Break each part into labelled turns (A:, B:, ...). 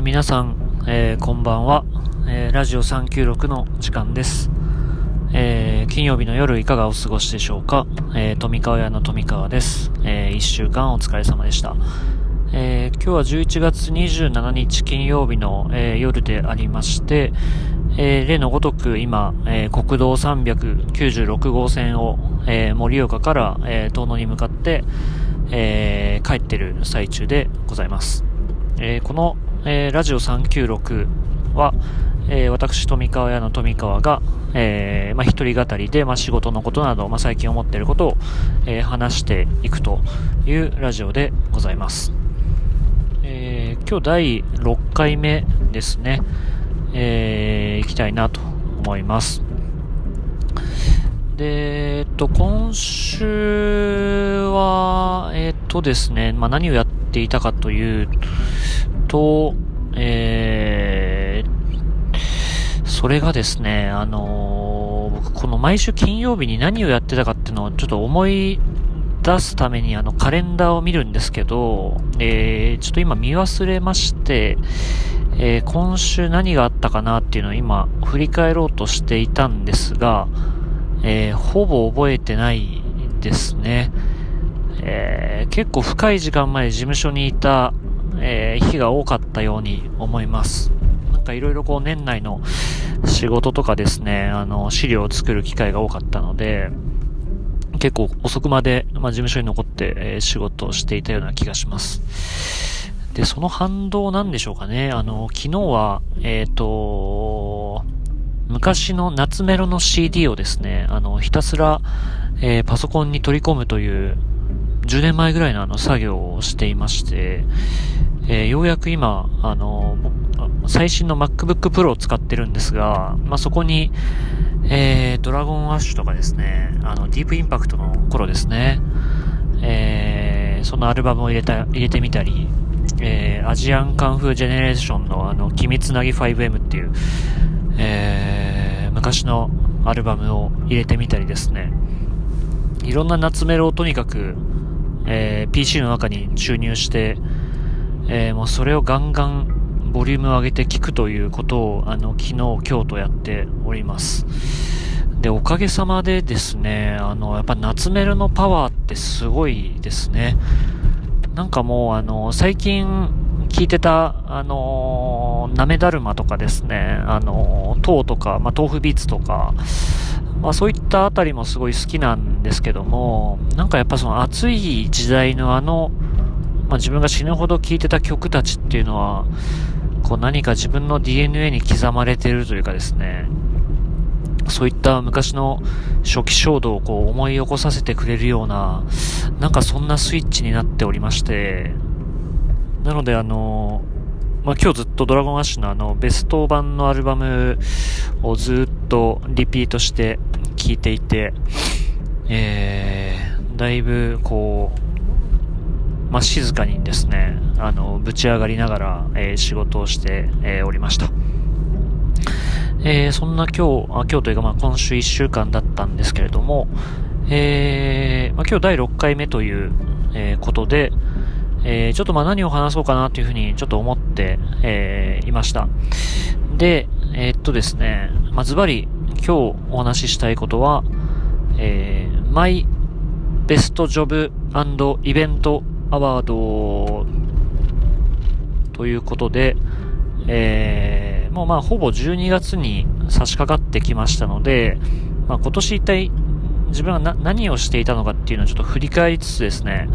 A: ー、皆さん、えー、こんばんは、えー、ラジオ396の時間です、え金曜日の夜いかがお過ごしでしょうか、え富川屋の富川です、え1週間お疲れ様でした、え今日は11月27日金曜日の、え夜でありまして、え例のごとく今、え国道396号線を、え盛岡から、え遠野に向かって、え帰ってる最中でございます。えー、この、えー、ラジオ396は、えー、私、富川屋の富川が、えー、まあ、一人語りで、まあ、仕事のことなど、まあ、最近思っていることを、えー、話していくというラジオでございます。えー、今日第6回目ですね。えー、行きたいなと思います。で、えっと、今週は、えっとですね、まあ、何をやっていたかというと、えー、それがですね、あのー、僕この毎週金曜日に何をやってたかっていうのをちょっと思い出すためにあのカレンダーを見るんですけど、えー、ちょっと今見忘れまして、えー、今週何があったかなっていうのを今振り返ろうとしていたんですが、えー、ほぼ覚えてないですね。えー、結構深い時間まで事務所にいたえー、日が多かったように思います。なんかいろいろこう年内の仕事とかですね、あの、資料を作る機会が多かったので、結構遅くまで、まあ、事務所に残って、えー、仕事をしていたような気がします。で、その反動なんでしょうかね。あの、昨日は、えっ、ー、と、昔の夏メロの CD をですね、あの、ひたすら、えー、パソコンに取り込むという、10年前ぐらいのあの作業をしていまして、えー、ようやく今、あの、最新の MacBook Pro を使ってるんですが、まあ、そこに、えー、ドラゴンアッシュとかですね、あの、ディープインパクトの頃ですね、えー、そのアルバムを入れた、入れてみたり、えー、アジアンカンフージェネレーションのあの、鬼滅なぎ 5M っていう、えー、昔のアルバムを入れてみたりですね、いろんな夏メロをとにかく、えー、PC の中に注入して、えー、もうそれをガンガンボリュームを上げて聞くということを、あの、昨日、今日とやっております。で、おかげさまでですね、あの、やっぱ夏メロのパワーってすごいですね。なんかもう、あの、最近聞いてた、あの、なめだるまとかですね、あの、糖とか、まあ、豆腐ビーツとか、まあそういったあたりもすごい好きなんですけども、なんかやっぱその暑い時代のあの、まあ自分が死ぬほど聴いてた曲たちっていうのは、こう何か自分の DNA に刻まれてるというかですね、そういった昔の初期衝動をこう思い起こさせてくれるような、なんかそんなスイッチになっておりまして、なのであの、まあ、今日ずっとドラゴンアッシュのあのベスト版のアルバムをずっとリピートして聴いていて、えー、だいぶこう、まあ、静かにですね、あの、ぶち上がりながら、えー、仕事をして、えー、おりました。えー、そんな今日、あ今日というかまあ今週1週間だったんですけれども、えー、まあ、今日第6回目という、えー、ことで、えー、ちょっとまあ何を話そうかなというふうにちょっと思って、えー、いました。で、えー、っとですね、まあ、ズバリ今日お話ししたいことは、えー、マイベストジョブイベントアワードということで、えー、もうまあほぼ12月に差し掛かってきましたので、まあ、今年一体自分が何をしていたのかっていうのをちょっと振り返りつつですね、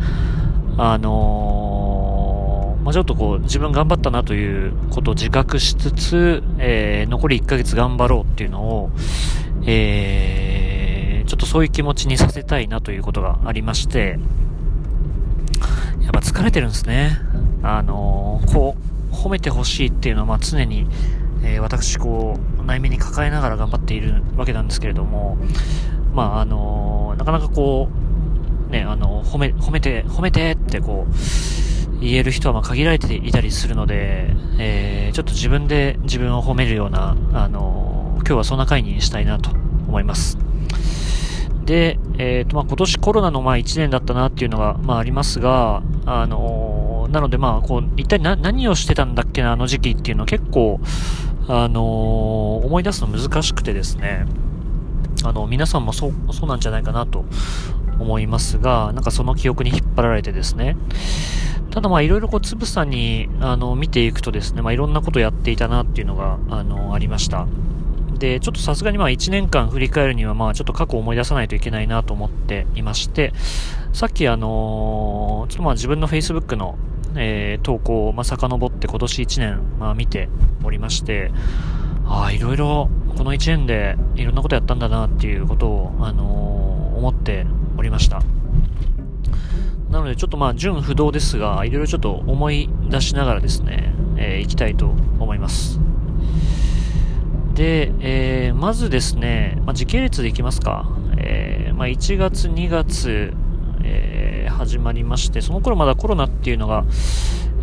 A: あのー、まあ、ちょっとこう、自分頑張ったなということを自覚しつつ、えー、残り1ヶ月頑張ろうっていうのを、えー、ちょっとそういう気持ちにさせたいなということがありまして、やっぱ疲れてるんですね。あの、こう、褒めてほしいっていうのは、ま常に、え、私、こう、内面に抱えながら頑張っているわけなんですけれども、まあ、あの、なかなかこう、ね、あの、褒め、褒めて、褒めてってこう、言える人はま限られていたりするので、えー、ちょっと自分で自分を褒めるような、あの、今日はそんな回にしたいなと思います。で、えっ、ー、と、まあ、今年コロナのまあ1年だったなっていうのが、まあ、ありますが、あのー、なのでまあ、こう、一体、何をしてたんだっけな、あの時期っていうのは結構、あのー、思い出すの難しくてですね、あの、皆さんもそう、そうなんじゃないかなと思いますが、なんかその記憶に引っ張られてですね、ただまあいろいろこうつぶさにあの見ていくとですね、まあいろんなことやっていたなっていうのがあのありました。で、ちょっとさすがにまあ1年間振り返るにはまあちょっと過去を思い出さないといけないなと思っていまして、さっきあのー、ちょっとまあ自分の Facebook の、えー、投稿をまあ遡って今年1年まあ見ておりまして、ああ、いろいろこの1年でいろんなことやったんだなっていうことを、あのー、思っておりました。なのでちょっとまあ純不動ですが、いろいろちょっと思い出しながらですね、えー、行きたいと思います。で、えー、まずですね、まあ、時系列でいきますか。えー、まあ、1月、2月、えー、始まりまして、その頃まだコロナっていうのが、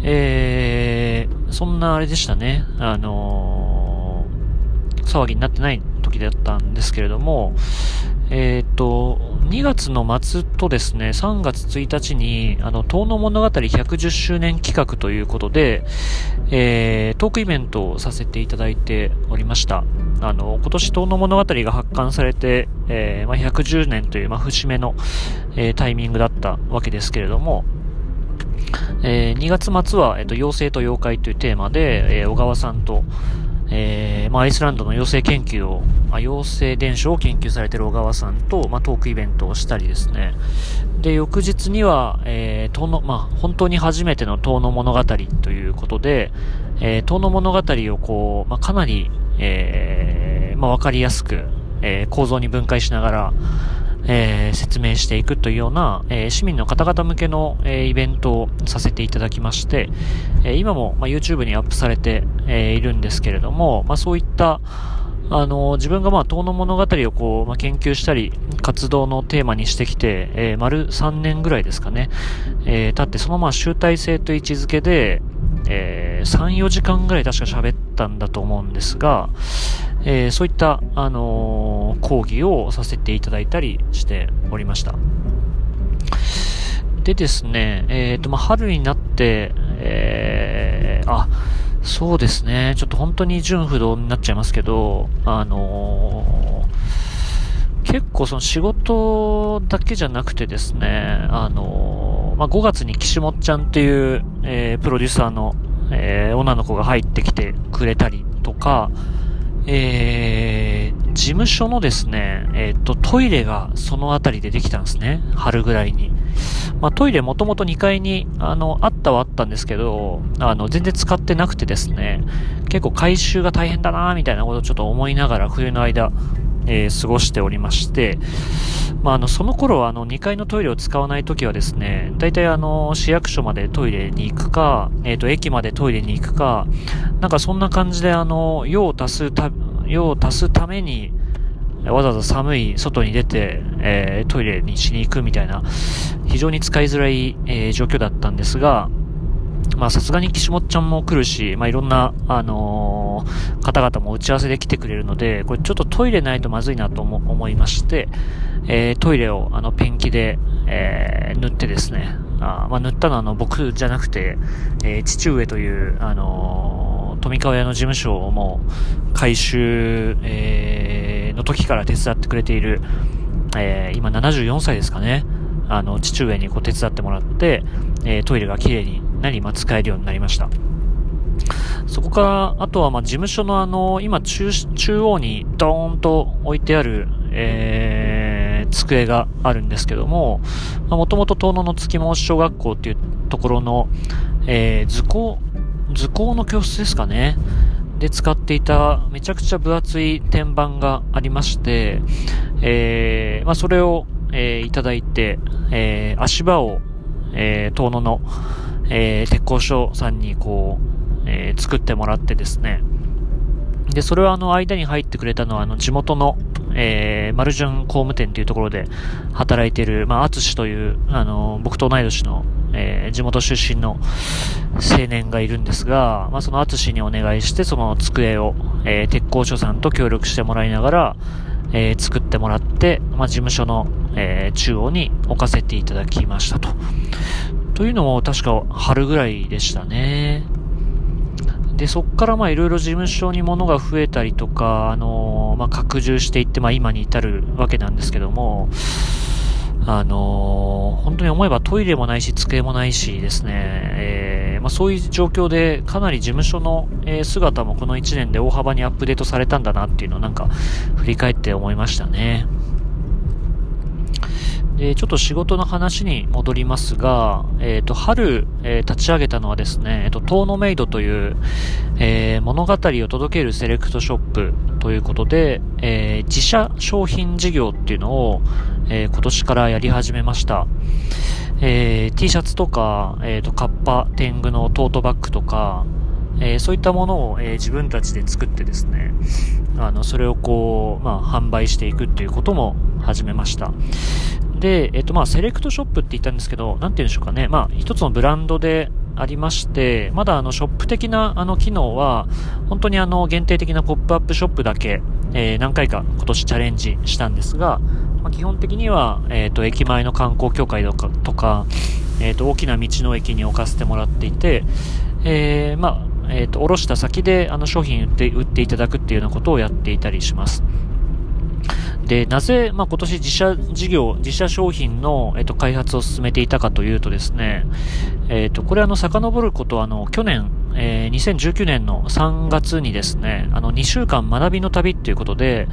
A: えー、そんなあれでしたね。あのー、騒ぎになってない時だったんですけれども、えっ、ー、と、2月の末とですね、3月1日に、あの、遠野物語110周年企画ということで、えー、トークイベントをさせていただいておりました。あの、今年遠野物語が発刊されて、えー、まあ、110年という、まあ、節目の、えー、タイミングだったわけですけれども、えー、2月末は、えっ、と、妖精と妖怪というテーマで、えー、小川さんと、えー、まあ、アイスランドの妖精研究を、まあ、妖精伝承を研究されている小川さんと、まあ、トークイベントをしたりですね。で、翌日には、えー、遠野、まあ、本当に初めての遠野物語ということで、えー、遠野物語をこう、まあ、かなり、えー、まあ、わかりやすく、えー、構造に分解しながら、えー、説明していくというような、えー、市民の方々向けの、えー、イベントをさせていただきまして、え今も、まあ、YouTube にアップされて、えいるんですけれども、まあ、そういった、あの自分がまあ、遠野物語をこう、まあ、研究したり、活動のテーマにしてきて、え丸3年ぐらいですかね、えー、経ってそのまあ集大成と位置づけで、えー、3、4時間ぐらい確か喋ったんだと思うんですが、えー、そういった、あのー、講義をさせていただいたりしておりました。でですね、えっ、と、まあ、春になって、えー、あ、そうですね、ちょっと本当に純不動になっちゃいますけど、あの結構その仕事だけじゃなくてですね、あのまあ、5月に岸本ちゃんっていう、え、プロデューサーの、え、女の子が入ってきてくれたりとか、えー、事務所のですね、えっ、と、トイレがその辺りでできたんですね。春ぐらいに。まあ、トイレもともと2階に、あの、あったはあったんですけど、あの、全然使ってなくてですね、結構回収が大変だなみたいなことをちょっと思いながら冬の間、えー、過ごしておりまして、まあ、あの、その頃は、あの、2階のトイレを使わないときはですね、大体あの、市役所までトイレに行くか、えっ、ー、と、駅までトイレに行くか、なんかそんな感じであの、用を足すた、用を足すために、わざわざ寒い外に出て、えー、トイレにしに行くみたいな、非常に使いづらい、えー、状況だったんですが、まあさすがに岸本ちゃんも来るし、まあいろんな、あのー、方々も打ち合わせで来てくれるので、これちょっとトイレないとまずいなと思いまして、えー、トイレをあのペンキで、えー、塗ってですね、あまあ塗ったのはあの僕じゃなくて、えー、父上という、あのー、富川屋の事務所をもう回収、えー、の時から手伝ってくれている、えー、今74歳ですかね。あの、父上にこう手伝ってもらって、えー、トイレが綺麗になり、まあ、使えるようになりました。そこから、あとは、ま、事務所のあの、今中、中央にドーンと置いてある、えー、机があるんですけども、もともと遠野の月申小学校っていうところの、えー、図工、図工の教室ですかね。で使っていためちゃくちゃ分厚い天板がありまして、えー、まあ、それを、えー、いただいて、えー、足場を、えー、遠野の、えー、鉄工所さんにこう、えー、作ってもらってですね、で、それはあの間に入ってくれたのはあの地元の、えー、マルジュン工務店というところで働いている、まあ、アツシという、あの、僕と同い年の、えー、地元出身の青年がいるんですが、まあ、そのアツシにお願いして、その机を、えー、鉄工所さんと協力してもらいながら、えー、作ってもらって、まあ、事務所の、えー、中央に置かせていただきましたと。というのも確か春ぐらいでしたね。で、そっからまあいろいろ事務所に物が増えたりとか、あのー、まあ拡充していって、まあ今に至るわけなんですけども、あのー、本当に思えばトイレもないし、机もないしですね、えー、まあ、そういう状況でかなり事務所の、え、姿もこの1年で大幅にアップデートされたんだなっていうのをなんか振り返って思いましたね。で、ちょっと仕事の話に戻りますが、えっ、ー、と、春、えー、立ち上げたのはですね、えっ、と、トーノメイドという、え物語を届けるセレクトショップということで、え自社商品事業っていうのを、え今年からやり始めました。え T シャツとか、えっ、と、カッパ、天狗のトートバッグとか、えそういったものを、え自分たちで作ってですね、あの、それをこう、まあ、販売していくっていうことも始めました。で、えっと、まあ、セレクトショップって言ったんですけど、なんて言うんでしょうかね。まあ、一つのブランドでありまして、まだあの、ショップ的なあの、機能は、本当にあの、限定的なポップアップショップだけ、えー、何回か今年チャレンジしたんですが、まあ、基本的には、えっ、ー、と、駅前の観光協会とか、とかえっ、ー、と、大きな道の駅に置かせてもらっていて、え、まあ、えっ、と、おろした先で、あの、商品売って、売っていただくっていうようなことをやっていたりします。で、なぜ、まあ、今年自社事業、自社商品の、えっと、開発を進めていたかというとですね、えっと、これあの、遡ることは、あの、去年、えー、2019年の3月にですね、あの、2週間学びの旅っていうことで、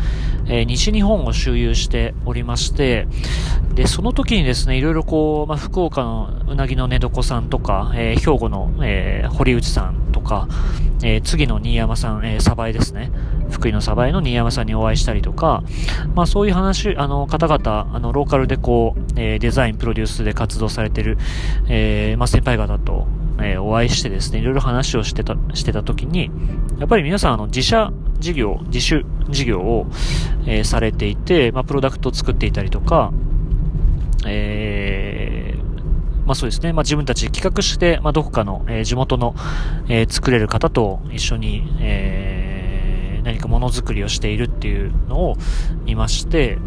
A: えー、西日本を周遊しておりまして、で、その時にですね、いろいろこう、まあ、福岡のうなぎの寝床さんとか、えー、兵庫の、えー、堀内さんか、えー、次の新山さん、えー、サバエですね。福井のサバエの新山さんにお会いしたりとか、まあそういう話、あの方々、あのローカルでこう、えー、デザイン、プロデュースで活動されてる、えー、まあ先輩方と、えー、お会いしてですね、いろいろ話をしてた、してた時に、やっぱり皆さんあの自社事業、自主事業を、えー、されていて、まあプロダクトを作っていたりとか、えー、まあそうですね。まあ自分たち企画して、まあどこかの、えー、地元の、えー、作れる方と一緒に、えー、何かものづくりをしているっていうのを見まして、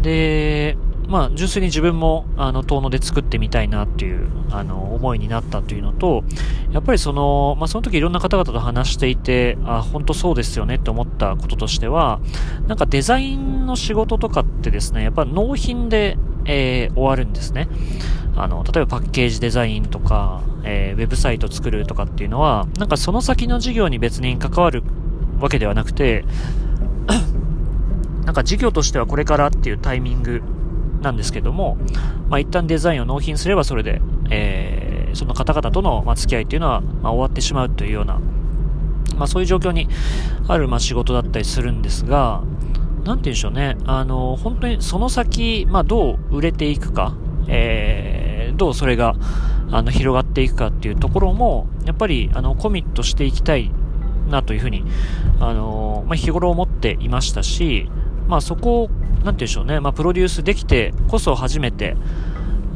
A: で、まあ、純粋に自分も、あの、遠野で作ってみたいなっていう、あの、思いになったというのと、やっぱりその、まあ、その時いろんな方々と話していて、あ、本当そうですよねって思ったこととしては、なんかデザインの仕事とかってですね、やっぱ納品で、えー、終わるんですね。あの、例えばパッケージデザインとか、えー、ウェブサイト作るとかっていうのは、なんかその先の事業に別に関わるわけではなくて、なんか事業としてはこれからっていうタイミングなんですけども、まあ、一旦デザインを納品すればそれで、えー、その方々との、ま、付き合いっていうのは、まあ、終わってしまうというような、まあ、そういう状況にある、まあ、仕事だったりするんですが、なんて言うんでしょうね。あの、本当にその先、まあ、どう売れていくか、えー、どうそれが、あの、広がっていくかっていうところも、やっぱり、あの、コミットしていきたいなというふうに、あの、まあ、日頃思っていましたし、まあ、そこを、なんて言うんでしょうね、まあ、プロデュースできてこそ初めて、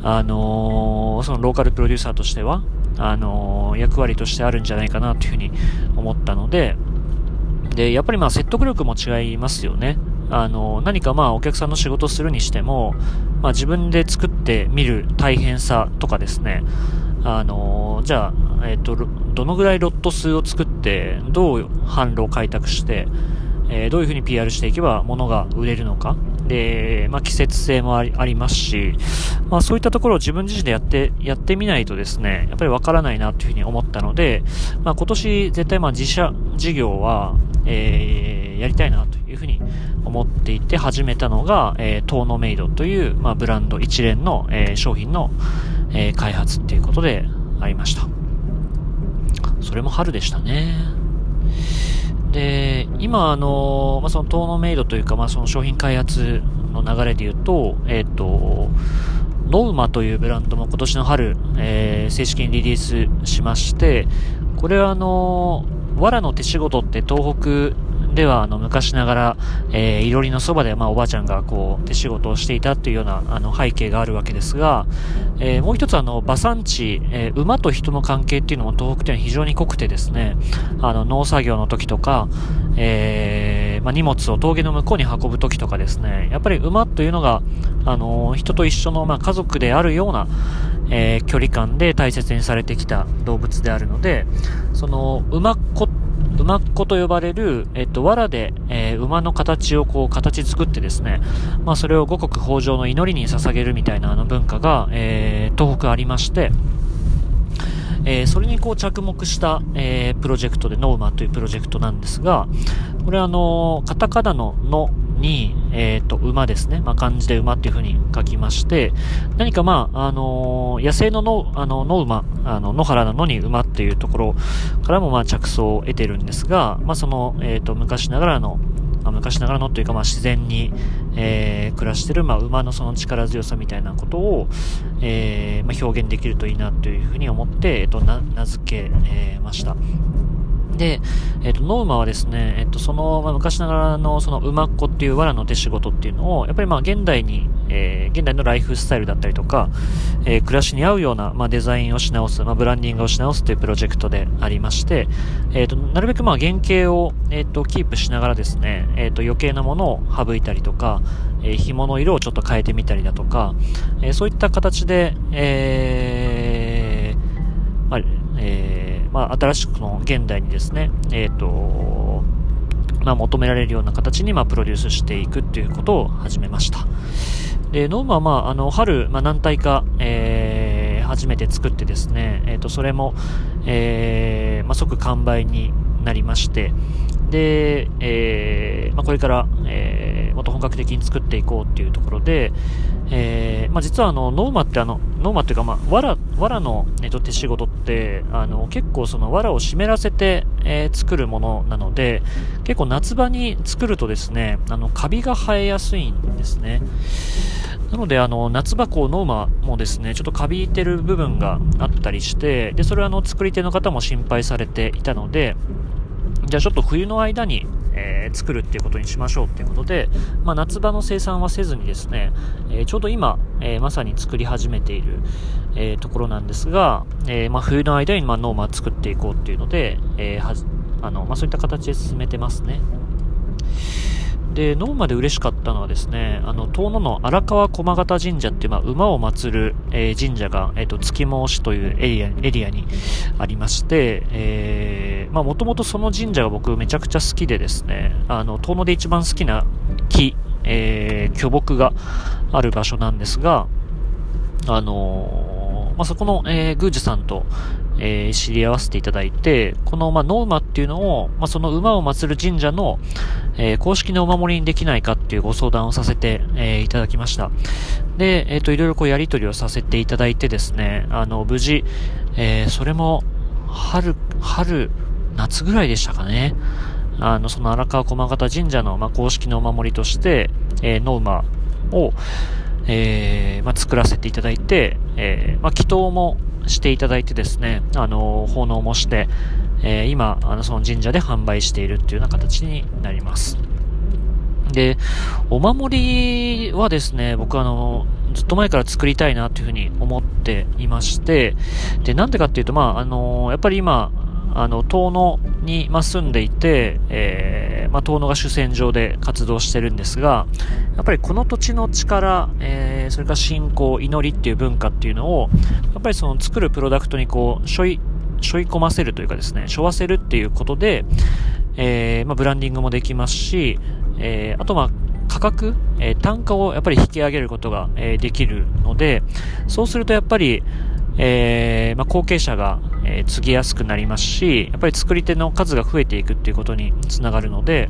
A: あのー、そのローカルプロデューサーとしては、あのー、役割としてあるんじゃないかなというふうに思ったので、で、やっぱりまあ説得力も違いますよね。あの、何かまあお客さんの仕事をするにしても、まあ自分で作ってみる大変さとかですね、あの、じゃあ、えっ、と、どのぐらいロット数を作って、どう販路を開拓して、え、どういうふうに PR していけば物が売れるのか。で、まあ、季節性もありますし、まあ、そういったところを自分自身でやって、やってみないとですね、やっぱりわからないなというふうに思ったので、まあ、今年絶対まあ自社事業は、えー、やりたいなというふうに思っていて始めたのが、えー、トーノメイドという、まあ、ブランド一連の、えー、商品の、えー、開発っていうことでありました。それも春でしたね。で、今、あの、まあ、そのトーノメイドというか、まあ、その商品開発の流れで言うと、えっ、ー、と、ノウマというブランドも今年の春、えー、正式にリリースしまして、これはあの、藁の手仕事って東北では、あの、昔ながら、えー、いろりのそばで、まあ、おばあちゃんが、こう、手仕事をしていたっていうような、あの、背景があるわけですが、えー、もう一つ、あの、馬産地、えー、馬と人の関係っていうのも東北では非常に濃くてですね、あの、農作業の時とか、えー、まあ、荷物を峠の向こうに運ぶ時とかですね、やっぱり馬というのが、あの、人と一緒の、まあ、家族であるような、えー、距離感で大切にされてきた動物であるので、その、馬馬っ子と呼ばれる、えっと、藁で、えー、馬の形をこう、形作ってですね、まあ、それを五穀豊穣の祈りに捧げるみたいなあの文化が、えー、東北ありまして、えー、それにこう着目した、えー、プロジェクトでノウマというプロジェクトなんですが、これあのカタカナののに、えっ、ー、と、馬ですね。まあ、漢字で馬っていう風に書きまして、何かまあ、あのー、野生のの、あの、野馬、あの、野原なのに馬っていうところからもまあ着想を得てるんですが、まあ、その、えっ、ー、と、昔ながらの、まあ、昔ながらのというか、まあ、自然に、えー、暮らしてる、まあ、馬のその力強さみたいなことを、えー、まあ、表現できるといいなというふうに思って、えっ、と、名付け、えー、ました。で、えっ、ー、と、ノウマはですね、えっ、ー、と、その、まあ、昔ながらの、その、馬っ子っていう藁の手仕事っていうのを、やっぱりまあ、現代に、えー、現代のライフスタイルだったりとか、えー、暮らしに合うような、まあ、デザインをし直す、まあ、ブランディングをし直すというプロジェクトでありまして、えっ、と、なるべくまあ、原型を、えっ、と、キープしながらですね、えっ、と、余計なものを省いたりとか、えー、紐の色をちょっと変えてみたりだとか、え、そういった形で、え、まあ、えまあ、新しくの現代にですね、えっ、ー、と、まあ、求められるような形に、まあ、プロデュースしていくっていうことを始めました。で、ノームは、まあ、あの、春、まあ、何体か、えー、初めて作ってですね、えっ、ー、と、それも、えー、まあ、即完売になりまして、で、えー、まあ、これから、えー、もっと本格的に作っていこうっていうところで、えー、まあ、実はあの、ノーマってあの、ノーマっていうか、まあ、藁、藁の、えっと、手仕事って、あの、結構その藁を湿らせて、えー、作るものなので、結構夏場に作るとですね、あの、カビが生えやすいんですね。なので、あの、夏場こう、ノーマもですね、ちょっとカビてる部分があったりして、で、それはあの、作り手の方も心配されていたので、じゃあちょっと冬の間に、えー、作るっていうことにしましょうっていうことで、まあ、夏場の生産はせずにですね、えー、ちょうど今、えー、まさに作り始めている、えところなんですが、えまあ、冬の間に、まあ、ノーマ作っていこうっていうので、えはあのまあ、そういった形で進めてますね。で、ノーマで嬉しかったのはですね、あの、遠野の荒川駒形神社っていう、まあ、馬を祀る、えー、神社が、えっ、ー、と、附馬牛というエリア、エリアにありまして、えー、まあ、もともとその神社が僕めちゃくちゃ好きでですね、あの、遠野で一番好きな木、えー、巨木がある場所なんですが、あのー、まあ、そこの、えー、宮司さんと、えー、知り合わせていただいて、この、まあ、ノウマっていうのを、まあ、その馬を祀る神社の、えー、公式のお守りにできないかっていうご相談をさせて、えー、いただきました。で、えっ、と、いろいろこうやり取りをさせていただいてですね、あの、無事、えそれも、春、春、夏ぐらいでしたかね。あの、その荒川駒形神社の、まあ、公式のお守りとして、えノウマを、えまあ、作らせていただいて、えまあ、祈祷もしていただいてですね、あの、奉納もして、えー、今、あの、その神社で販売しているっていうような形になります。で、お守りはですね、僕あの、ずっと前から作りたいなというふうに思っていまして、で、なんでかっていうと、まあ、あの、やっぱり今、あの、遠野に、まあ住んでいて、えー、まあ、遠野が主戦場で活動してるんですが、やっぱりこの土地の力、えー、それから信仰、祈りっていう文化っていうのを、やっぱりその作るプロダクトにこう、しょい、しょい込ませるというかですね、しょわせるっていうことで、えー、まあ、ブランディングもできますし、えー、あとまあ、価格、えー、単価をやっぱり引き上げることが、えー、できるので、そうするとやっぱり、えー、まあ、後継者が、えー、継ぎやすくなりますし、やっぱり作り手の数が増えていくっていうことにつながるので、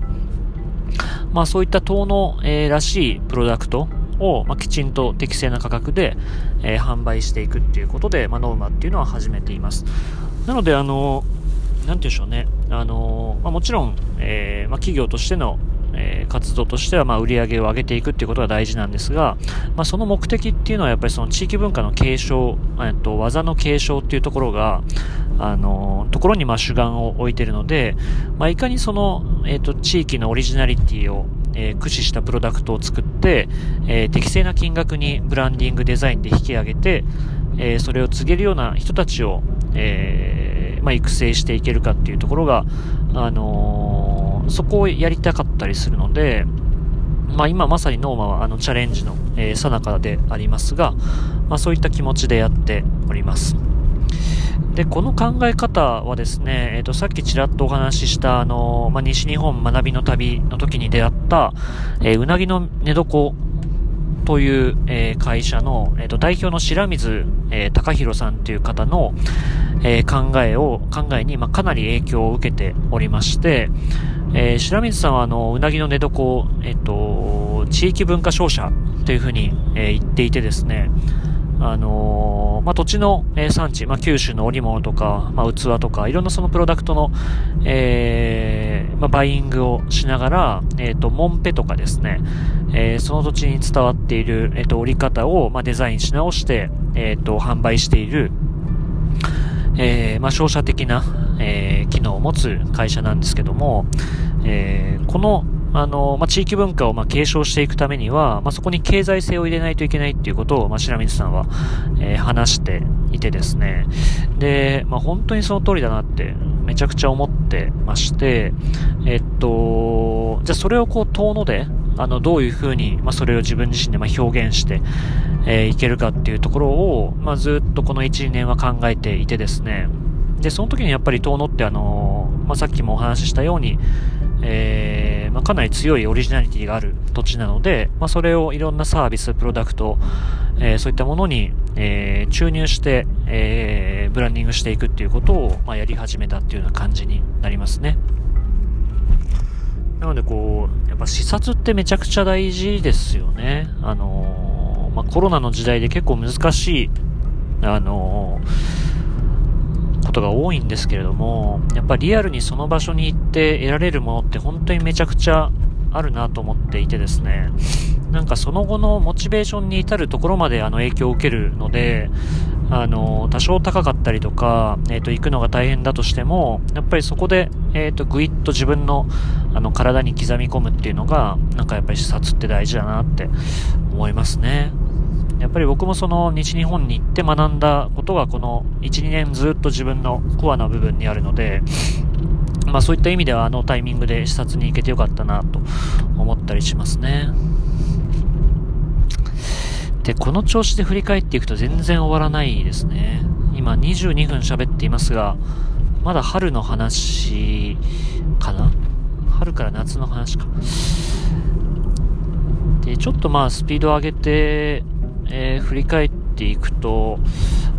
A: まあそういった遠野、えー、らしいプロダクトを、まあ、きちんと適正な価格で、えー、販売していくっていうことで、まあ、ノウマっていうのは始めています。なので、あの、なんて言うんでしょうね。あの、まあ、もちろん、えー、まあ、企業としてのえー、活動としては、まあ、売り上げを上げていくっていうことが大事なんですが、まあ、その目的っていうのはやっぱりその地域文化の継承、えっと、技の継承っていうところが、あの、ところにまあ主眼を置いているので、まあ、いかにその、えっと、地域のオリジナリティを、えー、駆使したプロダクトを作って、えー、適正な金額にブランディングデザインで引き上げて、えー、それを告げるような人たちを、えー、まあ、育成していけるかっていうところが、あのそこをやりたかったりするので、まあ、今まさにノーマはあのチャレンジの、えー、なかでありますが、まあ、そういった気持ちでやっております。で、この考え方はですね、えっ、ー、と、さっきちらっとお話しした、あの、まあ、西日本学びの旅の時に出会った、えー、うなぎの寝床という、えー、会社の、えーと、代表の白水、えー、隆弘さんという方の、えー、考えを、考えに、まあ、かなり影響を受けておりまして、えー、白水さんは、あの、うなぎの寝床、えっ、と、地域文化商社というふうに、え言っていてですね、あのまあ、土地の、え産地、まあ、九州の織物とか、まあ、器とか、いろんなそのプロダクトの、えー、まあ、バイイングをしながら、えっ、ー、と、モンペとかですね、えー、その土地に伝わっている、えっ、と、織り方を、まあ、デザインし直して、えっ、と、販売している、えー、まあ、商社的な、えー、機能を持つ会社なんですけども、えー、この、あの、まあ、地域文化を、ま、継承していくためには、まあ、そこに経済性を入れないといけないっていうことを、まあ、白水さんは、えー、話していてですね。で、まあ、本当にその通りだなって、めちゃくちゃ思ってまして、えっと、じゃあそれをこう、遠野で、あの、どういうふうに、まあ、それを自分自身で、ま、表現して、えー、いけるかっていうところを、まあ、ずっとこの1、2年は考えていてですね。で、その時にやっぱり遠野ってあの、まあ、さっきもお話ししたように、えー、まあ、かなり強いオリジナリティがある土地なので、まあ、それをいろんなサービス、プロダクト、えー、そういったものに、えー、注入して、えブランディングしていくっていうことを、ま、やり始めたっていうような感じになりますね。なのでこう、やっぱ視察ってめちゃくちゃ大事ですよね。あのまあ、コロナの時代で結構難しい、あのことが多いんですけれども、やっぱリアルにその場所に行って得られるものって本当にめちゃくちゃあるなと思っていてですね、なんかその後のモチベーションに至るところまであの影響を受けるので、あの、多少高かったりとか、えっ、ー、と、行くのが大変だとしても、やっぱりそこで、えっ、ー、と、ぐいっと自分の、あの、体に刻み込むっていうのが、なんかやっぱり視察って大事だなって思いますね。やっぱり僕もその西日本に行って学んだことがこの1、2年ずっと自分のコアな部分にあるので、まあそういった意味ではあのタイミングで視察に行けてよかったなと思ったりしますね。で、この調子で振り返っていくと全然終わらないですね。今22分喋っていますが、まだ春の話かな？春から夏の話か。で、ちょっとまあスピードを上げて、えー、振り返っていくと、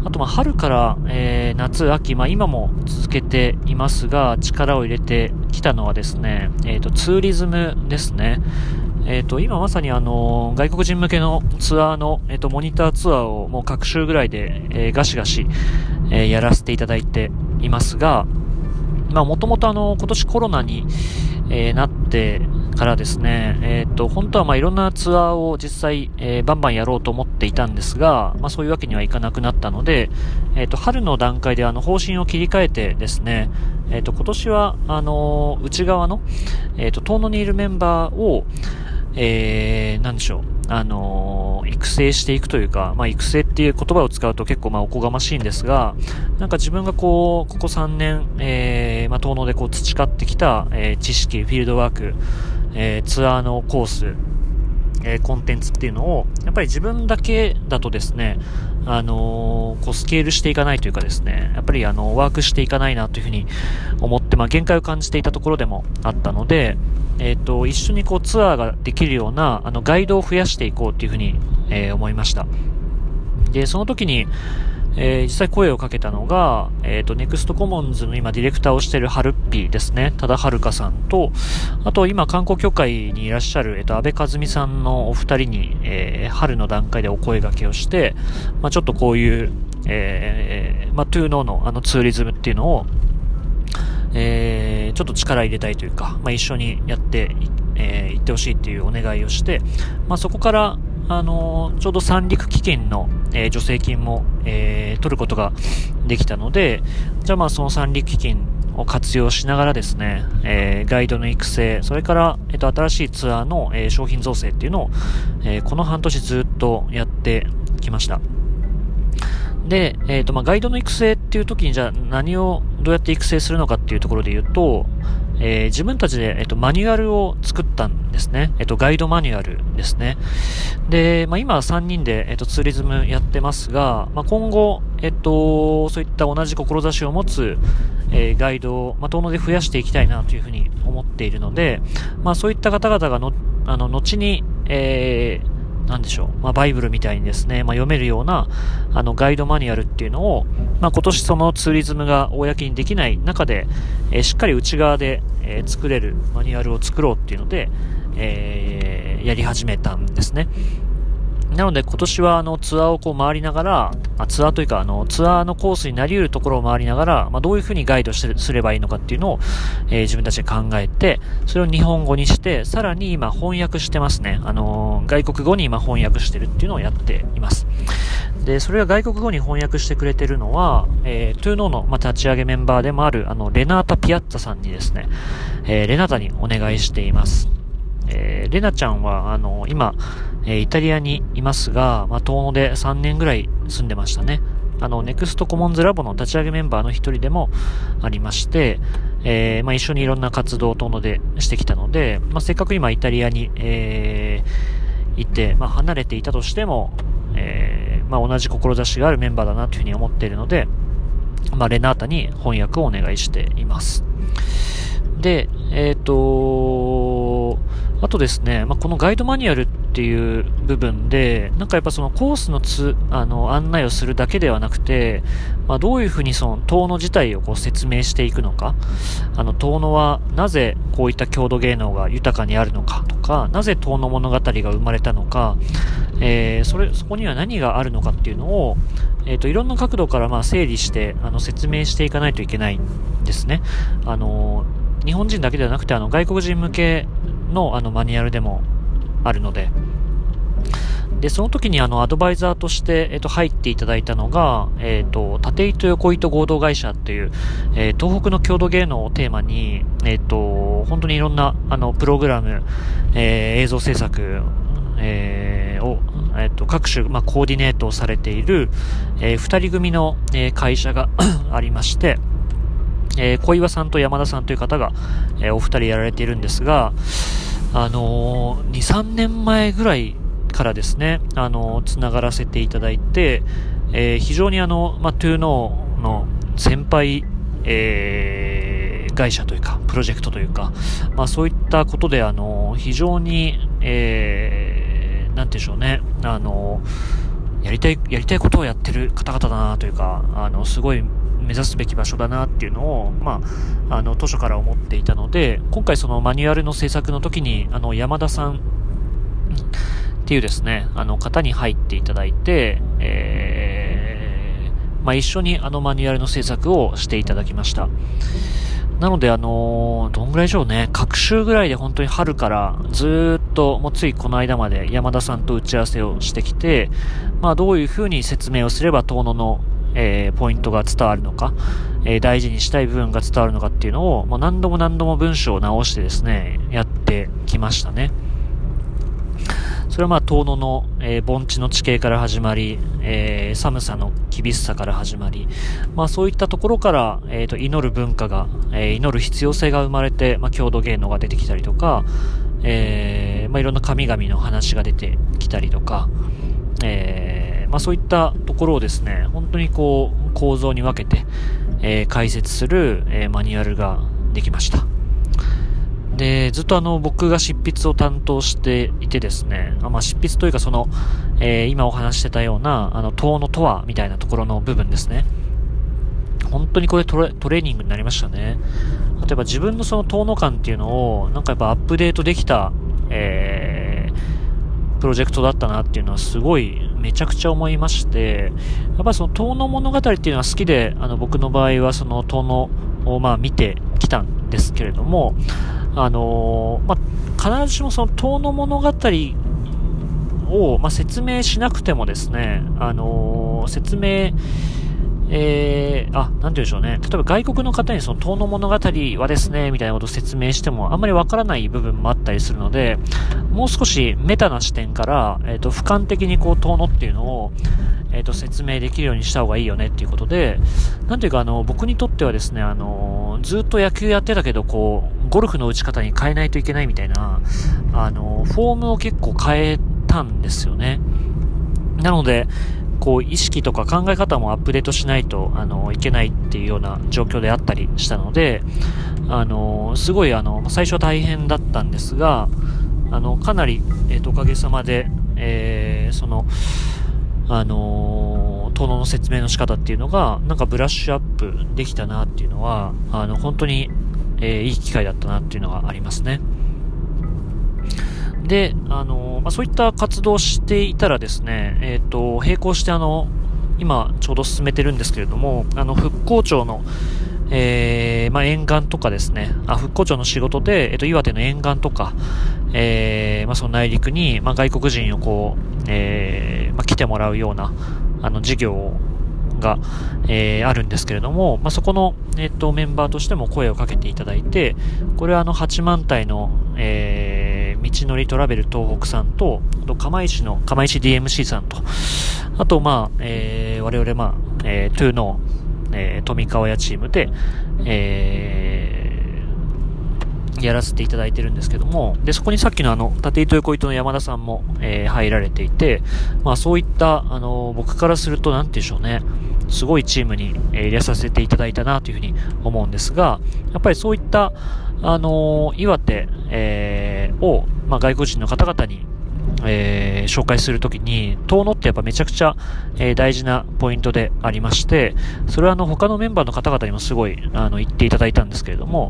A: あとま春から、えー、夏、秋、まあ、今も続けていますが、力を入れてきたのはですね、え、ー、と、ツーリズムですね。え、ー、と、今まさにあの、外国人向けのツアーの、えっ、と、モニターツアーをもう各週ぐらいで、えガシガシ、えやらせていただいていますが、もともと、今年コロナに、えなって、からですね、えっ、ー、と、本当はまあいろんなツアーを実際、えー、バンバンやろうと思っていたんですが、まあそういうわけにはいかなくなったので、えっ、ー、と、春の段階であの方針を切り替えてですね、えっ、と、今年は、あの内側の、えっ、と、遠野にいるメンバーを、えー、なんでしょう、あのー、育成していくというか、まあ、育成っていう言葉を使うと結構まあおこがましいんですが、なんか自分がこう、ここ3年、えー、まあ、遠野でこう培ってきた、えー、知識、フィールドワーク、えー、ツアーのコース、えー、コンテンツっていうのを、やっぱり自分だけだとですね、あのー、こうスケールしていかないというかですね、やっぱりあの、ワークしていかないなというふうに思って、まあ、限界を感じていたところでもあったので、えっ、ー、と、一緒にこうツアーができるような、あの、ガイドを増やしていこうというふうに、え、思いました。で、その時に、えー、実際声をかけたのが、えっ、ー、と、 Next Commons の今ディレクターをしてるハルッピーですね。多田遥さんと、あと今観光協会にいらっしゃる、えっ、ー、と、安倍和美さんのお二人に、えー、春の段階でお声掛けをして、まあちょっとこういう、えー、まあ to know のあのツーリズムっていうのを、えー、ちょっと力入れたいというか、まあ一緒にやってえー、行ってほしいっていうお願いをして、まあそこから、あの、ちょうど三陸基金の、え、助成金も、えー、取ることができたので、じゃあまあその三陸基金を活用しながらですね、えー、ガイドの育成、それから、えっ、と、新しいツアーの、え、商品造成っていうのを、え、この半年ずっとやってきました。で、えっ、と、まあ、ガイドの育成っていう時に、じゃあ何をどうやって育成するのかっていうところで言うと、えー、自分たちで、えっ、と、マニュアルを作ったんですね。えっ、と、ガイドマニュアルですね。で、まあ、今3人で、えっ、と、ツーリズムやってますが、まあ、今後、えっ、と、そういった同じ志を持つ、えガイドを、ま、遠野で増やしていきたいなというふうに思っているので、まあ、そういった方々がの、あの、後に、えー、なんでしょう、まあ、バイブルみたいにですね、まあ、読めるような、あの、ガイドマニュアルっていうのを、まあ、今年そのツーリズムが公にできない中で、えー、しっかり内側で、えー、作れるマニュアルを作ろうっていうので、えー、やり始めたんですね。なので今年はあのツアーをこう回りながら、あツアーというかあのツアーのコースになり得るところを回りながら、まあ、どういうふうにガイドすればいいのかっていうのを、えー、自分たちで考えて、それを日本語にして、さらに今翻訳してますね。あのー、外国語に今翻訳してるっていうのをやっています。で、それが外国語に翻訳してくれてるのは、えー、 to know の、まあ、立ち上げメンバーでもある、あの、レナータ・ピアッツァさんにですね、えー、レナータにお願いしています。えー、レナちゃんは、あの、今、え、イタリアにいますが、まあ、遠野で3年ぐらい住んでましたね。あの、 Next Commons Lab の立ち上げメンバーの一人でもありまして、えー、まあ、一緒にいろんな活動を遠野でしてきたので、まあ、せっかく今イタリアに、えー、行って、まあ、離れていたとしても、えー、ま、同じ志があるメンバーだなというふうに思っているので、ま、レナータに翻訳をお願いしています。で、えっ、と、あとですね、ま、このガイドマニュアルってていう部分で、なんかやっぱそのコースのつ、あの、案内をするだけではなくて、まあ、どういうふうにその遠野自体をこう説明していくのか、あの、遠野はなぜこういった郷土芸能が豊かにあるのかとか、なぜ遠野物語が生まれたのか、えー、それ、そこには何があるのかっていうのを、えっ、ー、と、いろんな角度からまあ整理して、あの、説明していかないといけないんですね。あの、日本人だけではなくて、あの、外国人向けのあのマニュアルでもあるので、で、その時にあの、アドバイザーとして、えっと、入っていただいたのが、えっと、縦糸横糸合同会社っていう、えー、東北の郷土芸能をテーマに、えっと、本当にいろんな、あの、プログラム、えー、映像制作、えー、を、えっと、各種、まあ、コーディネートをされている、えー、二人組の、えー、会社が ありまして、えー、小岩さんと山田さんという方が、えー、お二人やられているんですが、あのー、2、3年前ぐらいからですね、あのー、つながらせていただいて、えー、非常にあの、まあ、トゥーノーの先輩、えー、会社というか、プロジェクトというか、まあ、そういったことで、あの、非常に、えー、なんていうんでしょうね、あの、やりたい、やりたいことをやってる方々だなというか、あの、すごい目指すべき場所だなっていうのを、まあ、あの、図書から思っていたので、今回そのマニュアルの制作の時に、あの、山田さんっていうですね、あの方に入っていただいて、えー、まあ、一緒にあのマニュアルの制作をしていただきました。なので、あのー、どんぐらいでしょうね。各週ぐらいで本当に春からずっと、もうついこの間まで山田さんと打ち合わせをしてきて、まあどういうふうに説明をすれば遠野のえー、ポイントが伝わるのか、えー、大事にしたい部分が伝わるのかっていうのを、まあ、何度も何度も文章を直してですね、やってきましたね。それはまあ、遠野の、えー、盆地の地形から始まり、えー、寒さの厳しさから始まり、まあそういったところから、えー、と祈る文化が、えー、祈る必要性が生まれて、まあ郷土芸能が出てきたりとか、えー、まあいろんな神々の話が出てきたりとか、えーまあ、そういったところをですね、本当にこう、構造に分けて、えー、解説する、えー、マニュアルができました。で、ずっとあの、僕が執筆を担当していてですね、まあ、執筆というかその、えー、今お話してたような、あの、塔のとは、みたいなところの部分ですね。本当にこれトレトレーニングになりましたね。例えば自分のその遠野感っていうのを、なんかやっぱアップデートできた、えー、プロジェクトだったなっていうのはすごいめちゃくちゃ思いまして、やっぱりその遠野物語っていうのは好きで、あの僕の場合はその遠野をまあ見てきたんですけれども、あのー、まあ、必ずしもその遠野物語を、まあ、説明しなくてもですね、あのー、説明えー、あ、なんて言うんでしょうね。例えば外国の方にその、遠野物語はですね、みたいなことを説明しても、あんまりわからない部分もあったりするので、もう少しメタな視点から、えっ、ー、と、俯瞰的にこう、遠野っていうのを、えっ、ー、と、説明できるようにした方がいいよねっていうことで、なんていうか、あの、僕にとってはですね、あの、ずっと野球やってたけど、こう、ゴルフの打ち方に変えないといけないみたいな、あの、フォームを結構変えたんですよね。なので、こう意識とか考え方もアップデートしないとあのいけないっていうような状況であったりしたので、あのすごいあの最初は大変だったんですが、あのかなり、えーと、おかげさまで、えー、その、あのー、の説明の仕方っていうのが、なんかブラッシュアップできたなっていうのは、あの、本当に、えー、いい機会だったなっていうのがありますね。で、あの、まあ、そういった活動をしていたらですね、えっ、ー、と、並行してあの、今ちょうど進めてるんですけれども、あの、復興庁の、えー、まあ、沿岸とかですね、あ、復興庁の仕事で、えっ、と、岩手の沿岸とか、えー、まあ、その内陸に、まあ、外国人をこう、えー、まあ、来てもらうような、あの、事業が、えー、あるんですけれども、まあ、そこの、えっ、と、メンバーとしても声をかけていただいて、これはあの、八幡平の、えー、みちのりトラベル東北さんと、と釜石の、釜石 DMC さんと、あと、まあ、えー、我々、まあ、えー、 to know、えー、富川屋チームで、えー、やらせていただいてるんですけども、で、そこにさっきのあの、縦糸横糸の山田さんも、えー、入られていて、まあそういった、あの、僕からすると、なんて言うんでしょうね、すごいチームに、えー、入れさせていただいたなというふうに思うんですが、やっぱりそういった、あのー、岩手、えー、を、まあ、外国人の方々に、えー、紹介するときに、遠野ってやっぱめちゃくちゃ、えー、大事なポイントでありまして、それはあの他のメンバーの方々にもすごいあの言っていただいたんですけれども、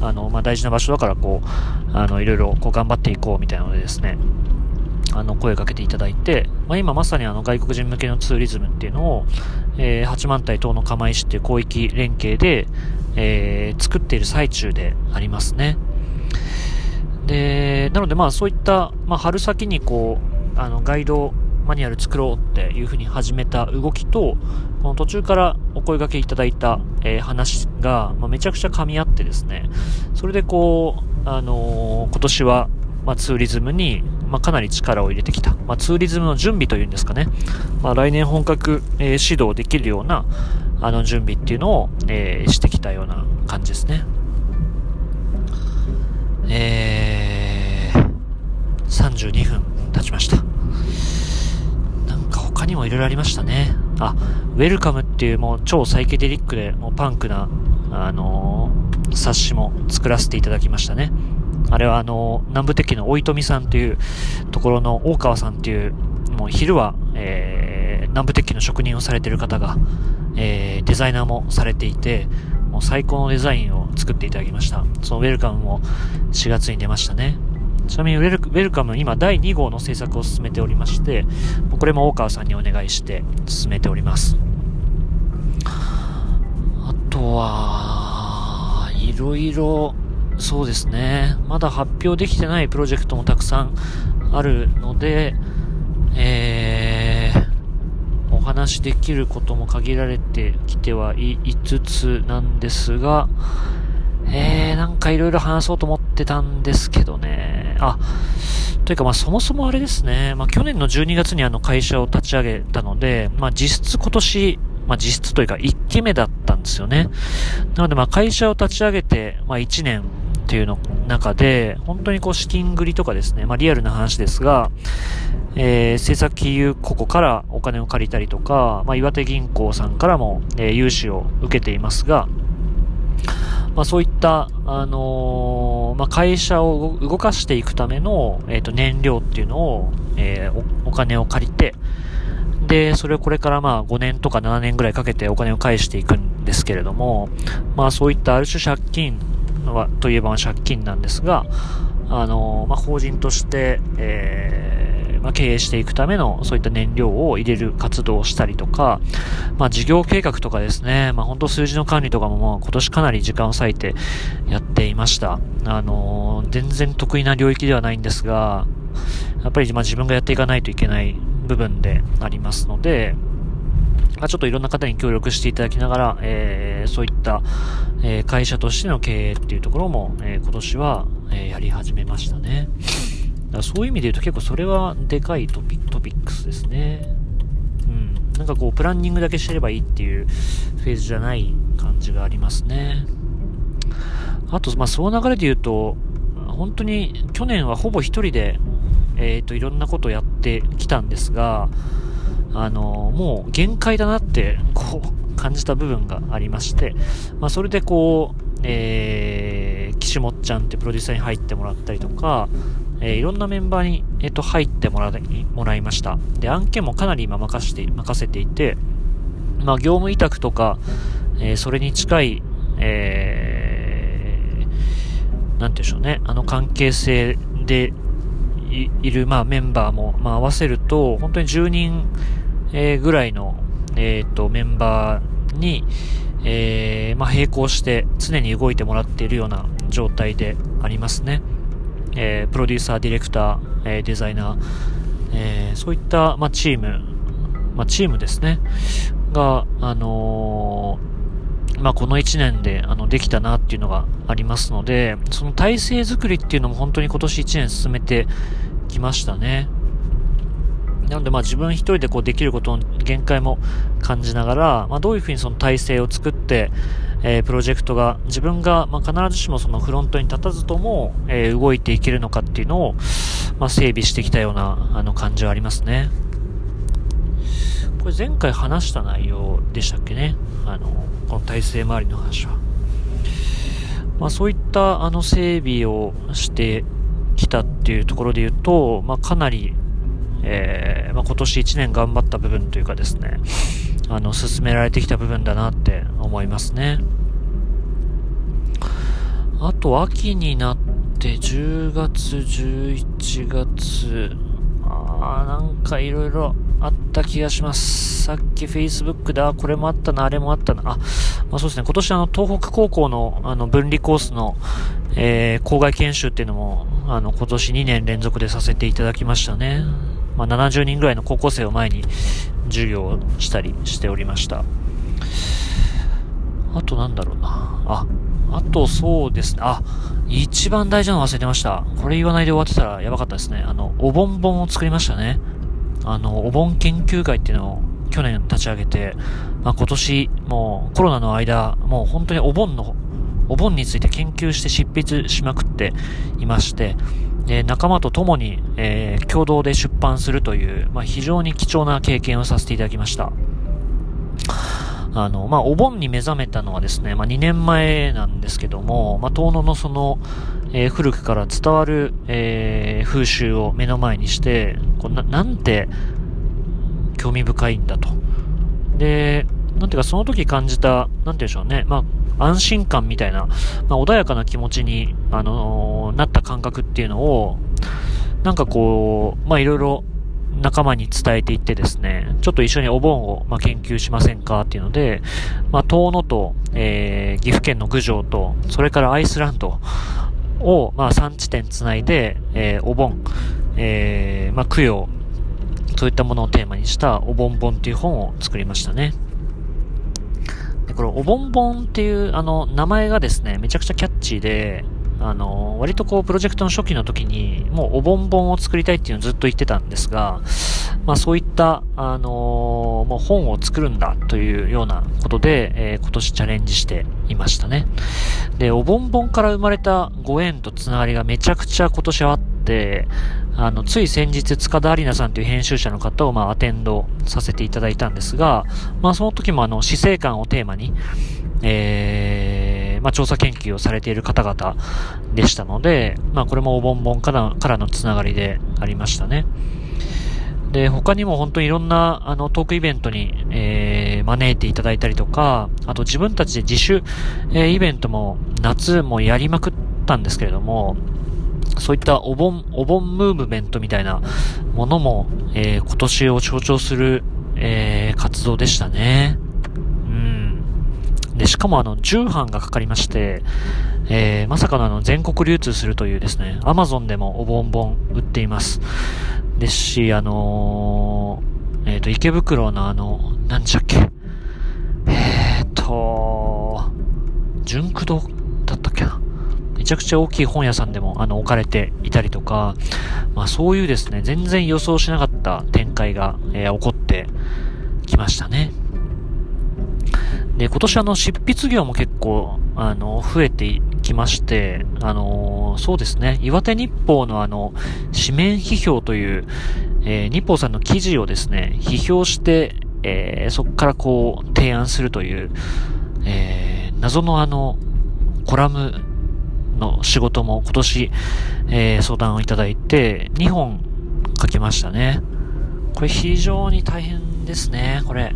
A: あの、まあ、大事な場所だからこう、あの、いろいろこう頑張っていこうみたいなのでですね、あの、声かけていただいて、まあ、今まさにあの外国人向けのツーリズムっていうのを、えー、八幡平島の釜石っていう広域連携で、えー、作っている最中でありますね。で、なのでまあそういった、まあ、春先にこう、あの、ガイドマニュアル作ろうっていうふうに始めた動きと、この途中からお声掛けいただいた、えー、話が、まあ、めちゃくちゃ噛み合ってですね、それでこう、あのー、今年は、まあ、ツーリズムに、まあ、かなり力を入れてきた。ま、ツーリズムの準備というんですかね。ま、来年本格、えー、指導できるような、あの準備っていうのを、えー、してきたような感じですね。えー、32分経ちました。なんか他にも色々ありましたね。あ、ウェルカムっていうもう超サイケデリックでもうパンクな、あのー、冊子も作らせていただきましたね。あれはあのー、南部鉄器の大糸美さんというところの大川さんっていう、もう昼は、えー、南部鉄器の職人をされてる方が、えー、デザイナーもされていて、もう最高のデザインを作っていただきました。そのウェルカムも4月に出ましたね。ちなみにウェルカム今第2号の制作を進めておりまして、これも大川さんにお願いして進めております。あとは、いろいろ、そうですね。まだ発表できてないプロジェクトもたくさんあるので、えー、話できることも限られてきてはいつつなんですが、えー、なんかいろいろ話そうと思ってたんですけどね。あ、というかまあそもそもあれですね。まあ去年の12月にあの会社を立ち上げたので、まあ実質今年、まあ実質というか1期目だったんですよね。なのでまあ会社を立ち上げて、まあ1年っていうの中で、本当にこう資金繰りとかですね、まあリアルな話ですが、えー、政策金融ここからお金を借りたりとか、まあ岩手銀行さんからも、えー、融資を受けていますが、まあそういった、あのー、まあ会社を動かしていくための、えっ、と燃料っていうのを、えお金を借りて、で、それをこれからまあ5年とか7年ぐらいかけてお金を返していくんですけれども、まあそういったある種借金は、といえば借金なんですが、あの、まあ、法人として、えー、まあ、経営していくためのそういった燃料を入れる活動をしたりとか、まあ、事業計画とかですね、まあ、本当数字の管理とかももう今年かなり時間を割いてやっていました。あの、全然得意な領域ではないんですが、やっぱりま自分がやっていかないといけない部分でありますので、ま、ちょっといろんな方に協力していただきながら、えー、そういった、えー、会社としての経営っていうところも、えー、今年は、え、やり始めましたね。だそういう意味で言うと結構それはでかいトピトピックスですね。うん。なんかこう、プランニングだけしてればいいっていうフェーズじゃない感じがありますね。あと、まあ、その流れで言うと、本当に去年はほぼ一人で、えっ、と、いろんなことをやってきたんですが、あの、もう限界だなって、こう、感じた部分がありまして、まあ、それでこう、えー、岸本ちゃんってプロデューサーに入ってもらったりとか、えー、いろんなメンバーに、えっ、ー、と、入ってもらもらいました。で、案件もかなり今任して、任せていて、まあ、業務委託とか、えー、それに近い、えー、なんていうんでしょうね、あの関係性でいる、まあ、メンバーも、まあ、合わせると、本当に10人、えー、ぐらいの、えっ、ー、と、メンバーに、えー、まあ、並行して常に動いてもらっているような状態でありますね。えー、プロデューサー、ディレクター、えー、デザイナー、えー、そういった、まあ、チーム、まあ、チームですね、が、あの、まあ、この1年で、あの、できたなっていうのがありますので、その体制づくりっていうのも本当に今年1年進めてきましたね。なので、まあ自分一人でこうできることの限界も感じながら、まあどういうふうにその体制を作って、えー、プロジェクトが、自分が、まあ必ずしもそのフロントに立たずとも、えー、動いていけるのかっていうのを、まあ整備してきたような、あの感じはありますね。これ前回話した内容でしたっけね？あの、この体制周りの話は。まあそういったあの整備をしてきたっていうところで言うと、まあかなりえー、まあ、今年1年頑張った部分というかですね、あの、進められてきた部分だなって思いますね。あと、秋になって10月、11月、あー、なんかいろいろあった気がします。さっき Facebook で、これもあったな、あれもあったな。あ、まあそうですね、今年あの、東北高校のあの、分離コースの、えー、校外研修っていうのも、あの、今年2年連続でさせていただきましたね。まあ、70人ぐらいの高校生を前に授業をしたりしておりました。あとなんだろうな。あ、あとそうですね。あ、一番大事なの忘れてました。これ言わないで終わってたらやばかったですね。あの、お盆本を作りましたね。あの、お盆研究会っていうのを去年立ち上げて、まあ、今年、もうコロナの間、もう本当にお盆の、お盆について研究して執筆しまくっていまして、え仲間と共に、えー、共同で出版するという、まあ、非常に貴重な経験をさせていただきました。あの、まあ、お盆に目覚めたのはですね、まあ、2年前なんですけども、まあ、遠野のその、えー、古くから伝わる、えー、風習を目の前にして、こうななんて興味深いんだと。で、なんていうかその時感じた、なんて言うんでしょうね、まあ、安心感みたいな、まあ、穏やかな気持ちに、あのー、なった感覚っていうのを、なんかこう、まあいろいろ仲間に伝えていってですね、ちょっと一緒にお盆を、まあ、研究しませんかっていうので、まあ、遠野と、えー、岐阜県の郡上と、それからアイスランドを、まあ、3地点つないで、えー、お盆、えー、まあ、供養、そういったものをテーマにしたお盆本っていう本を作りましたね。これ、おぼんぼんっていう、あの、名前がですね、めちゃくちゃキャッチーで、あの、割とこう、プロジェクトの初期の時に、もうおぼんぼんを作りたいっていうのをずっと言ってたんですが、まあそういった、あのもう本を作るんだというようなことで、えー、今年チャレンジしていましたね。で、おぼんぼんから生まれたご縁とつながりがめちゃくちゃ今年はあって、あの、つい先日、塚田有奈さんという編集者の方を、まあ、アテンドさせていただいたんですが、まあ、その時も、あの、死生観をテーマに、えー、まあ、調査研究をされている方々でしたので、まあ、これもおぼんぼんからからのつながりでありましたね。で、他にも本当にいろんな、あの、トークイベントに、えー、招いていただいたりとか、あと自分たちで自主、えー、イベントも夏もやりまくったんですけれども、そういったお盆、お盆ムーブメントみたいなものも、えー、今年を象徴する、えー、活動でしたね。うん。で、しかもあの、重版がかかりまして、えー、まさかのあの、全国流通するというですね、アマゾンでもお盆本売っています。ですし、あのー、えっ、ー、と、池袋のあの、なんちゃっけ。えーと、純駆動だったっけな。めちゃくちゃ大きい本屋さんでも、あの、置かれていたりとか、まあそういうですね、全然予想しなかった展開が、えー、起こってきましたね。で、今年あの、執筆業も結構、あの、増えてきまして、あのー、そうですね、岩手日報のあの、紙面批評という、えー、日報さんの記事をですね、批評して、えー、そこからこう、提案するという、え、謎のあの、コラムの仕事も今年、えー、相談をいただいて、2本書きましたね。これ非常に大変ですね、これ。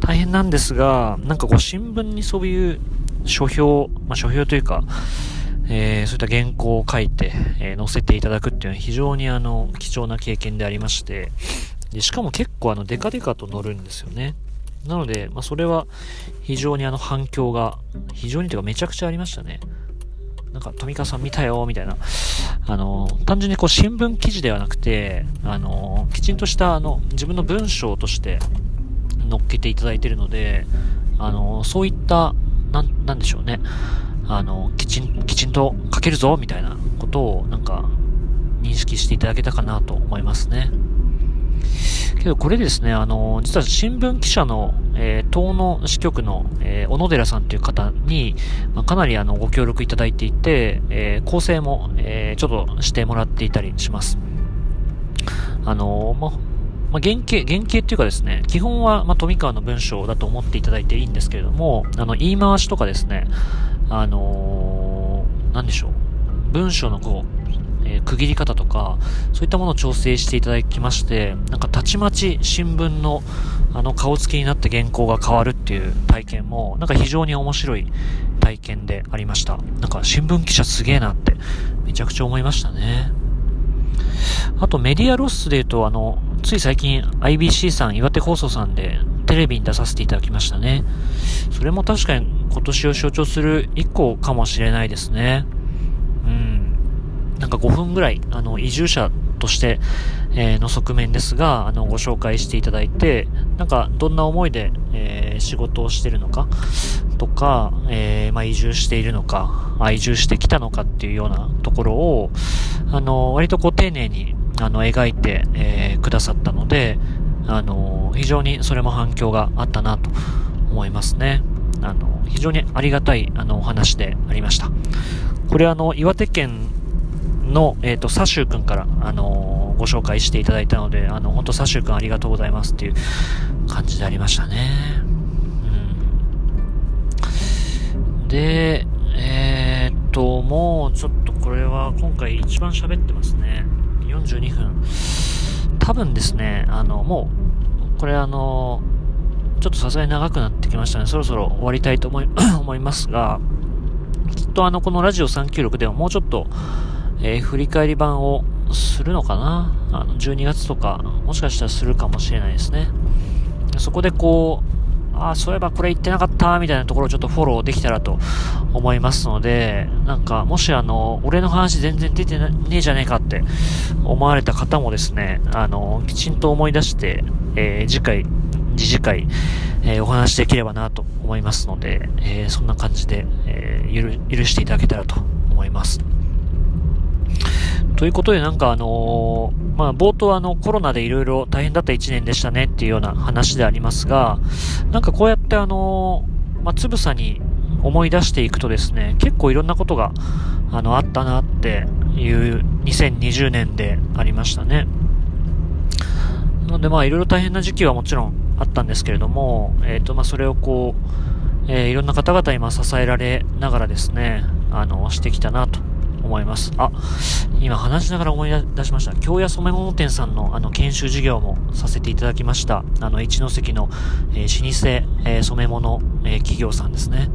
A: 大変なんですが、なんかこう新聞にそういう書評、まあ、書評というか、えー、そういった原稿を書いて、えー、載せていただくっていうのは非常にあの、貴重な経験でありまして、でしかも結構あの、デカデカと載るんですよね。なので、まあ、それは非常にあの反響が、非常にというかめちゃくちゃありましたね。なんか、富川さん見たよ、みたいな。あの、単純にこう新聞記事ではなくて、あの、きちんとしたあの、自分の文章として、乗っけていただいているので、あの、そういった、なん、なんでしょうね。あの、きちん、きちんと書けるぞ、みたいなことを、なんか、認識していただけたかなと思いますね。けどこれですね、あの、実は新聞記者の、えー、東の支局の、えー、小野寺さんという方に、まあ、かなりあの、ご協力いただいていて、えー、構成も、えー、ちょっとしてもらっていたりします。あの、まあ、まあ、原型、原型っていうかですね、基本は、まあ、富川の文章だと思っていただいていいんですけれども、あの、言い回しとかですね、あのー、なんでしょう、文章のこう、えー、区切り方とか、そういったものを調整していただきまして、なんかたちまち新聞のあの顔つきになって原稿が変わるっていう体験も、なんか非常に面白い体験でありました。なんか新聞記者すげえなってめちゃくちゃ思いましたね。あとメディアロスで言うと、あの、つい最近 IBC さん、岩手放送さんでテレビに出させていただきましたね。それも確かに今年を象徴する一個かもしれないですね。うん。なんか5分ぐらい、あの、移住者として、えー、の側面ですが、あの、ご紹介していただいて、なんか、どんな思いで、えー、仕事をしてるのか、とか、えー、まあ、移住しているのか、移住してきたのかっていうようなところを、あの、割とこう丁寧にあの、描いて、えー、くださったので、あの、非常にそれも反響があったなと思いますね。あの、非常にありがたい、あの、お話でありました。これあの、岩手県の、えっ、ー、と、サシュー君から、あのご紹介していただいたので、あの、本当サシュー君ありがとうございますっていう感じでありましたね。うん。で、えー、っと、もうちょっとこれは今回一番喋ってますね。42分。多分ですね、あの、もう、これあの、ちょっとさすがに長くなってきましたね。そろそろ終わりたいと思い 思いますが、きっとあの、このラジオ396ではもうちょっと、えー、振り返り版をするのかな？あの、12月とか、もしかしたらするかもしれないですね。そこでこう、ああ、そういえばこれ言ってなかった、みたいなところをちょっとフォローできたらと思いますので、なんか、もしあの、俺の話全然出てねえじゃねえかって思われた方もですね、あの、きちんと思い出して、えー、次回、次次回、えー、お話できればなと思いますので、えー、そんな感じで、えー、許していただけたらと思います。ということでなんかあのー、まあ冒頭あのコロナでいろいろ大変だった一年でしたねっていうような話でありますが、なんかこうやってあのー、まあつぶさに思い出していくとですね、結構いろんなことがあのあったなっていう2020年でありましたね。なのでまあいろいろ大変な時期はもちろんあったんですけれども、えっ、ー、とまそれをこう、えー、いろんな方々にま支えられながらですね、あの、してきたなと思います。あ、今話しながら思い出しました。京谷染物店さんのあの研修事業もさせていただきました。あの、一関の、えー、老舗、えー、染物、えー、企業さんですね。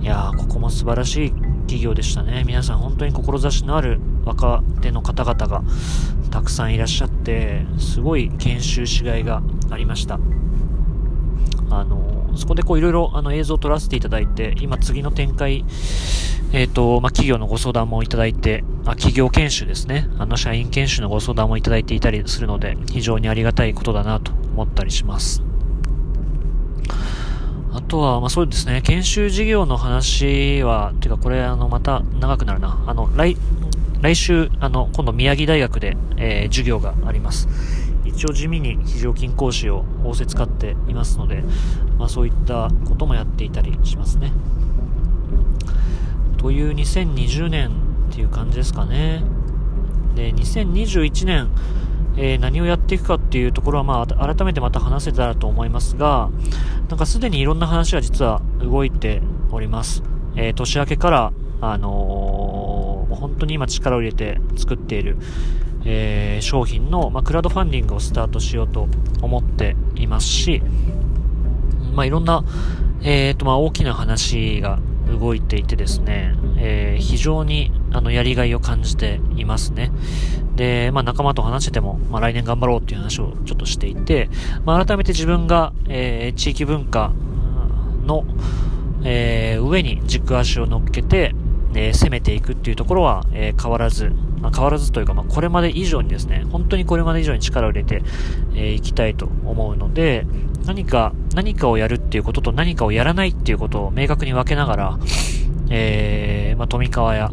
A: いやー、ここも素晴らしい企業でしたね。皆さん本当に志のある若手の方々がたくさんいらっしゃって、すごい研修しがいがありました。あの、そこでこういろいろあの映像を撮らせていただいて、今次の展開、えっ、ー、と、まあ、企業のご相談もいただいて、あ、企業研修ですね。あの、社員研修のご相談もいただいていたりするので、非常にありがたいことだなと思ったりします。あとは、まあそうですね、研修事業の話は、てかこれ、あの、また長くなるな。あの、来、来週、あの、今度宮城大学で、えー、授業があります。一応地味に非常勤講師を仰せ使っていますので、まあそういったこともやっていたりしますね。という2020年っていう感じですかね。で、2021年、えー、何をやっていくかっていうところは、まあ、改めてまた話せたらと思いますが、なんかすでにいろんな話が実は動いております。えー、年明けから、あのー、本当に今力を入れて作っている、えー、商品の、まあ、クラウドファンディングをスタートしようと思っていますし、まあ、いろんな、え、ー、と、まあ、大きな話が動いていてですね、えー、非常にあのやりがいを感じていますね。で、まあ、仲間と話してても、まあ、来年頑張ろうっていう話をちょっとしていて、まあ、改めて自分が、えー、地域文化の、えー、上に軸足を乗っけて、えー、攻めていくっていうところは、え、変わらず、まあ、変わらずというか、まあ、これまで以上にですね、本当にこれまで以上に力を入れてい、えー、きたいと思うので、何か、何かをやるっていうことと何かをやらないっていうことを明確に分けながら、えー、まあ、富川や、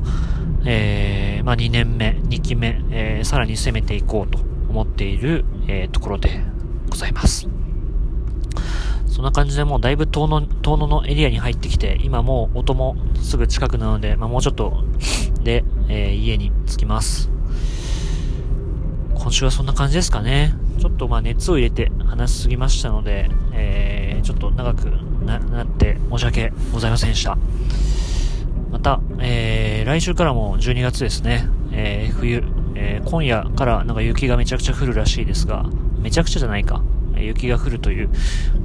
A: えー、まあ、2年目、2期目、えー、さらに攻めていこうと思っている、えー、ところでございます。そんな感じでもうだいぶ遠野、遠野のエリアに入ってきて、今もう音もすぐ近くなので、まあ、もうちょっと で、えー、家に着きます。今週はそんな感じですかね。ちょっとまあ熱を入れて話しすぎましたので、えー、ちょっと長くなって申し訳ございませんでした。また、えー、来週からも12月ですね、えー、冬、えー、今夜からなんか雪がめちゃくちゃ降るらしいですが、めちゃくちゃじゃないか、雪が降るという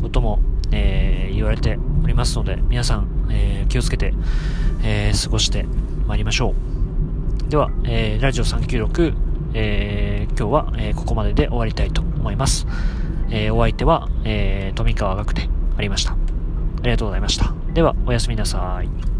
A: ことも、えー、言われておりますので、皆さん、えー、気をつけて、えー、過ごしてまいりましょう。では、えー、ラジオ396、えー、今日は、えー、ここまでで終わりたいと思います。えー、お相手は、えー、富川学でありました。ありがとうございました。では、おやすみなさい。